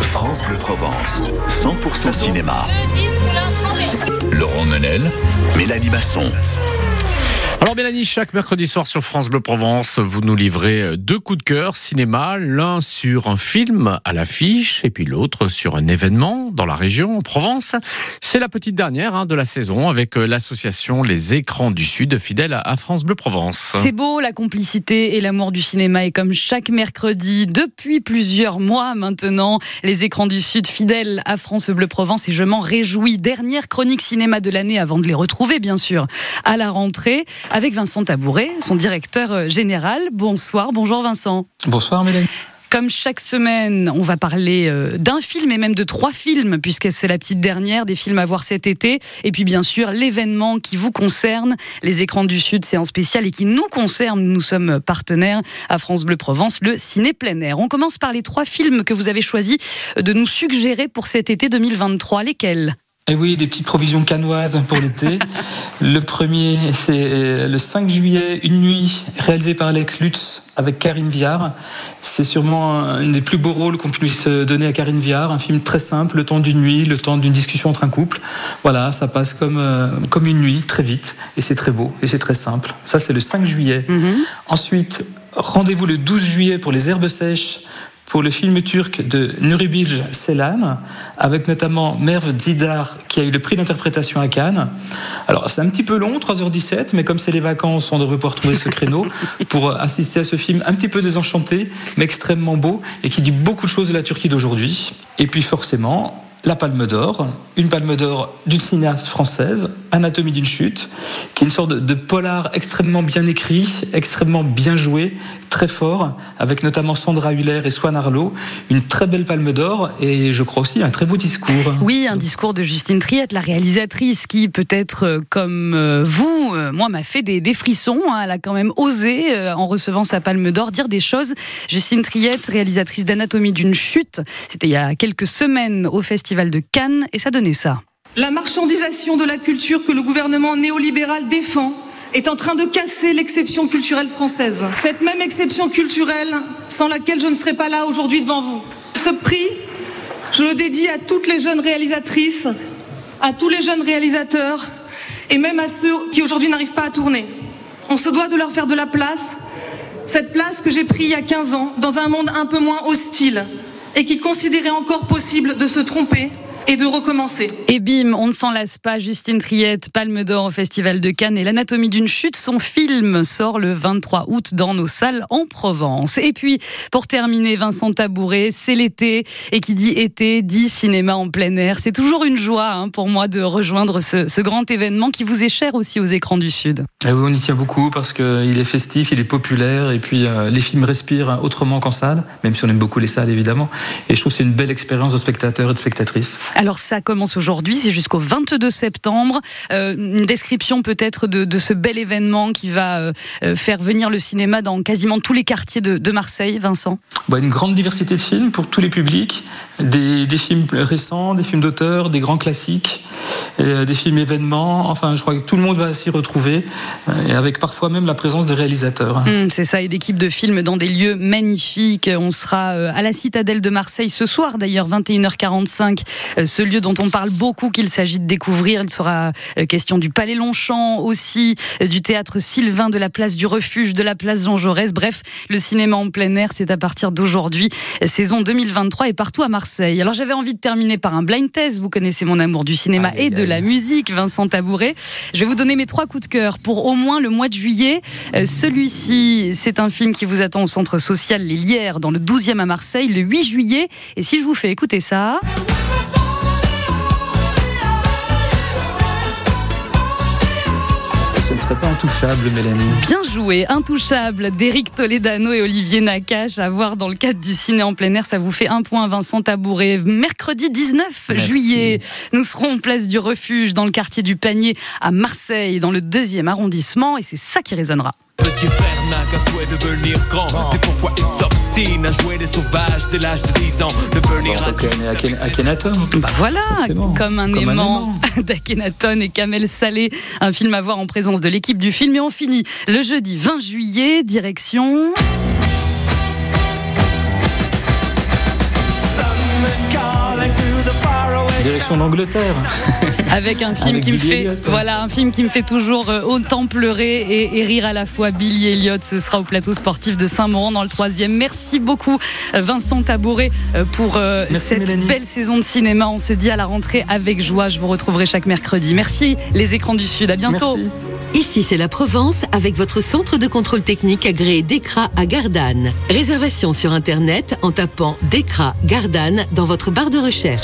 France Bleu Provence, 100% cinéma. Laurent Menel, Mélanie Basson. Alors Mélanie, chaque mercredi soir sur France Bleu Provence, vous nous livrez deux coups de cœur cinéma, l'un sur un film à l'affiche et puis l'autre sur un événement dans la région, en Provence. C'est la petite dernière hein, de la saison avec euh, l'association Les Écrans du Sud, fidèle à France Bleu Provence. C'est beau la complicité et l'amour du cinéma et comme chaque mercredi, depuis plusieurs mois maintenant, Les Écrans du Sud, fidèles à France Bleu Provence et je m'en réjouis. Dernière chronique cinéma de l'année avant de les retrouver bien sûr à la rentrée avec Vincent Tabouret, son directeur euh, général. Bonsoir, bonjour Vincent. Bonsoir Mélanie. Comme chaque semaine, on va parler euh, d'un film et même de trois films, puisque c'est la petite dernière des films à voir cet été. Et puis bien sûr, l'événement qui vous concerne, les écrans du Sud, c'est en spécial et qui nous concerne. Nous sommes partenaires à France Bleu Provence, le ciné plein air. On commence par les trois films que vous avez choisi de nous suggérer pour cet été 2023. Lesquels? Et eh oui, des petites provisions canoises pour l'été. le premier, c'est euh, le 5 juillet, Une nuit, réalisé par Alex Lutz avec Karine Viard. C'est sûrement un des plus beaux rôles qu'on puisse donner à Karine Viard. Un film très simple, le temps d'une nuit, le temps d'une discussion entre un couple. Voilà, ça passe comme, euh, comme une nuit, très vite. Et c'est très beau, et c'est très simple. Ça, c'est le 5 juillet. Mm-hmm. Ensuite, rendez-vous le 12 juillet pour les herbes sèches pour le film turc de Nuribilge Selan, avec notamment Merve Zidar, qui a eu le prix d'interprétation à Cannes. Alors, c'est un petit peu long, 3h17, mais comme c'est les vacances, on devrait pouvoir trouver ce créneau pour assister à ce film un petit peu désenchanté, mais extrêmement beau, et qui dit beaucoup de choses de la Turquie d'aujourd'hui. Et puis, forcément, la Palme d'Or, une Palme d'Or d'une cinéaste française, Anatomie d'une chute, qui est une sorte de, polar extrêmement bien écrit, extrêmement bien joué, très fort, avec notamment Sandra Huller et Swan Arlo, une très belle Palme d'Or et je crois aussi un très beau discours. Oui, un discours de Justine Triette, la réalisatrice qui peut-être euh, comme euh, vous, euh, moi, m'a fait des, frissons. Hein. Elle a quand même osé, en recevant sa Palme d'Or, dire des choses. Justine Triette, réalisatrice d'Anatomie d'une chute, c'était il y a quelques semaines au festival de Cannes et ça donnait ça. La marchandisation de la culture que le gouvernement néolibéral défend est en train de casser l'exception culturelle française. Cette même exception culturelle sans laquelle je ne serais pas là aujourd'hui devant vous. Ce prix, je le dédie à toutes les jeunes réalisatrices, à tous les jeunes réalisateurs et même à ceux qui aujourd'hui n'arrivent pas à tourner. On se doit de leur faire de la place, cette place que j'ai prise il y a 15 ans dans un monde un peu moins hostile, et qui considérait encore possible de se tromper et de recommencer. Et bim, on ne s'en lasse pas. Justine Triette, Palme d'Or au Festival de Cannes et l'anatomie d'une chute. Son film sort le 23 août dans nos salles en Provence. Et puis, pour terminer, Vincent Tabouret, c'est l'été. Et qui dit été, dit cinéma en plein air. C'est toujours une joie hein, pour moi de rejoindre ce, grand événement qui vous est cher aussi aux écrans du Sud. Ah oui, on y tient beaucoup parce qu'il est festif, il est populaire. Et puis, euh, les films respirent autrement qu'en salle, même si on aime beaucoup les salles, évidemment. Et je trouve que c'est une belle expérience de spectateurs et de spectatrices. Alors ça commence aujourd'hui, c'est jusqu'au 22 septembre. Euh, une description peut-être de, ce bel événement qui va euh, euh, faire venir le cinéma dans quasiment tous les quartiers de, Marseille, Vincent? Bah, une grande diversité de films pour tous les publics, des, films récents, des films d'auteurs, des grands classiques, des films événements. Enfin, je crois que tout le monde va s'y retrouver, et avec parfois même la présence de réalisateurs. Hum, c'est ça, et d'équipes de films dans des lieux magnifiques. On sera à la Citadelle de Marseille ce soir, d'ailleurs, 21h45 ce lieu dont on parle beaucoup qu'il s'agit de découvrir. Il sera euh, question du Palais Longchamp aussi, euh, du théâtre Sylvain, de la place du Refuge, de la place Jean Jaurès. Bref, le cinéma en plein air, c'est à partir d'aujourd'hui, saison 2023 et partout à Marseille. Alors j'avais envie de terminer par un blind test. Vous connaissez mon amour du cinéma et de la musique, Vincent Tabouret. Je vais vous donner mes trois coups de cœur pour au moins le mois de juillet. Euh, celui-ci, c'est un film qui vous attend au centre social Les Lières dans le 12e à Marseille le 8 juillet. Et si je vous fais écouter ça... pas intouchable, Mélanie. Bien joué, intouchable d'Éric Toledano et Olivier Nakache à voir dans le cadre du ciné en plein air. Ça vous fait un point, Vincent Tabouret. Mercredi 19 juillet, nous serons en place du refuge dans le quartier du Panier à Marseille, dans le deuxième arrondissement, et c'est ça qui résonnera. Petit frère n'a qu'un souhait de devenir grand. C'est pourquoi il s'obstine à jouer des sauvages dès l'âge de 10 ans. Devenir à Akhenaton. Bah voilà, comme un aimant, d'Akhenaton et Kamel Salé. Un film à voir en présence de l'équipe du film. Et on finit le jeudi 20 juillet, direction. Direction l'Angleterre. Avec un film qui me fait, voilà, un film qui me fait toujours euh, autant pleurer et, rire à la fois. Billy Elliott, ce sera au plateau sportif de Saint-Maurent dans le troisième. Merci beaucoup euh, Vincent Tabouret pour cette belle saison de cinéma. On se dit à la rentrée avec joie. Je vous retrouverai chaque mercredi. Merci les écrans du Sud. À bientôt. Ici, c'est la Provence avec votre centre de contrôle technique agréé DECRA à Gardanne. Réservation sur Internet en tapant DECRA Gardanne dans votre barre de recherche.